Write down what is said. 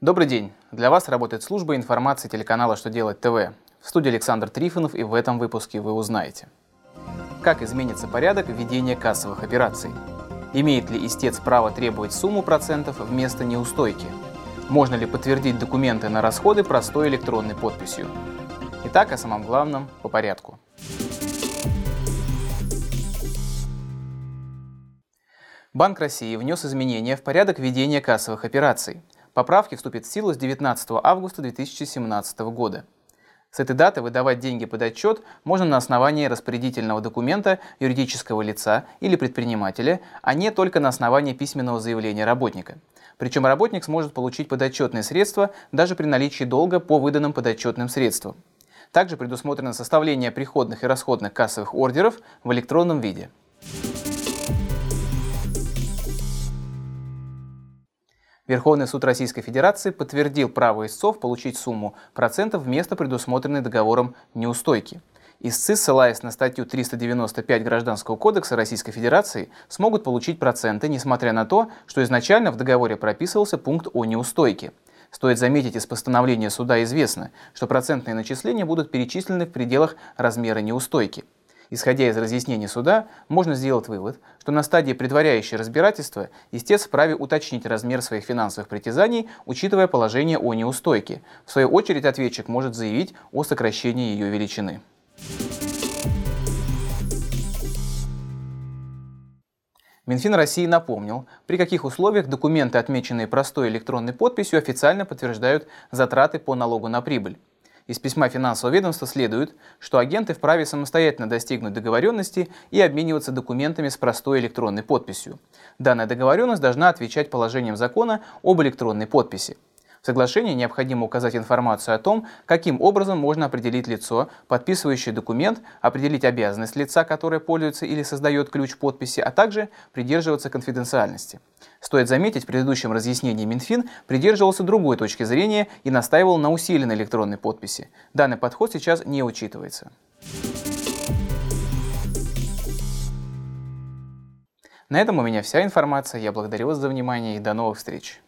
Добрый день! Для вас работает служба информации телеканала «Что делать ТВ». В студии Александр Трифонов и в этом выпуске вы узнаете. Как изменится порядок введения кассовых операций? Имеет ли истец право требовать сумму процентов вместо неустойки? Можно ли подтвердить документы на расходы простой электронной подписью? Итак, о самом главном по порядку. Банк России внес изменения в порядок ведения кассовых операций. Поправки вступят в силу с 19 августа 2017 года. С этой даты выдавать деньги под отчет можно на основании распорядительного документа юридического лица или предпринимателя, а не только на основании письменного заявления работника. Причем работник сможет получить подотчетные средства даже при наличии долга по выданным подотчетным средствам. Также предусмотрено составление приходных и расходных кассовых ордеров в электронном виде. Верховный суд Российской Федерации подтвердил право истцов получить сумму процентов вместо предусмотренной договором неустойки. Истцы, ссылаясь на статью 395 Гражданского кодекса Российской Федерации, смогут получить проценты, несмотря на то, что изначально в договоре прописывался пункт о неустойке. Стоит заметить, из постановления суда известно, что процентные начисления будут перечислены в пределах размера неустойки. Исходя из разъяснений суда, можно сделать вывод, что на стадии предваряющей разбирательства истец вправе уточнить размер своих финансовых притязаний, учитывая положение о неустойке. В свою очередь ответчик может заявить о сокращении ее величины. Минфин России напомнил, при каких условиях документы, отмеченные простой электронной подписью, официально подтверждают затраты по налогу на прибыль. Из письма финансового ведомства следует, что агенты вправе самостоятельно достигнуть договоренности и обмениваться документами с простой электронной подписью. Данная договоренность должна отвечать положениям закона об электронной подписи. В соглашении необходимо указать информацию о том, каким образом можно определить лицо, подписывающее документ, определить обязанность лица, которое пользуется или создает ключ подписи, а также придерживаться конфиденциальности. Стоит заметить, в предыдущем разъяснении Минфин придерживался другой точки зрения и настаивал на усиленной электронной подписи. Данный подход сейчас не учитывается. На этом у меня вся информация. Я благодарю вас за внимание и до новых встреч.